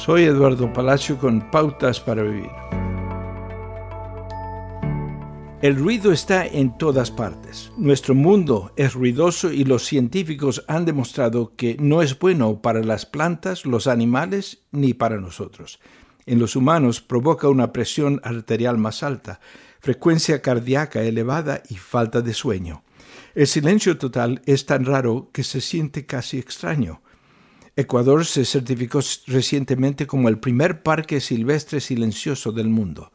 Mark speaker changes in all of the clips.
Speaker 1: Soy Eduardo Palacio con Pautas para Vivir. El ruido está en todas partes. Nuestro mundo es ruidoso y los científicos han demostrado que no es bueno para las plantas, los animales ni para nosotros. En los humanos provoca una presión arterial más alta, frecuencia cardíaca elevada y falta de sueño. El silencio total es tan raro que se siente casi extraño. Ecuador se certificó recientemente como el primer parque silvestre silencioso del mundo,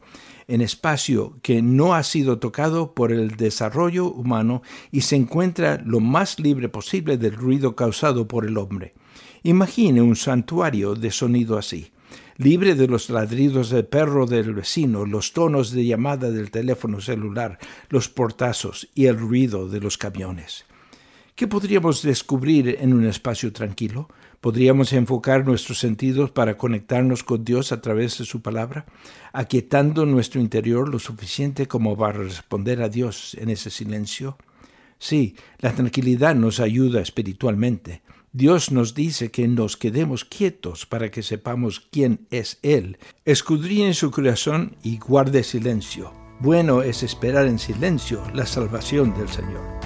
Speaker 1: en espacio que no ha sido tocado por el desarrollo humano y se encuentra lo más libre posible del ruido causado por el hombre. Imagine un santuario de sonido así, libre de los ladridos del perro del vecino, los tonos de llamada del teléfono celular, los portazos y el ruido de los camiones. ¿Qué podríamos descubrir en un espacio tranquilo? ¿Podríamos enfocar nuestros sentidos para conectarnos con Dios a través de su palabra, aquietando nuestro interior lo suficiente como para responder a Dios en ese silencio? Sí, la tranquilidad nos ayuda espiritualmente. Dios nos dice que nos quedemos quietos para que sepamos quién es Él. Escudriñe su corazón y guarde silencio. Bueno es esperar en silencio la salvación del Señor.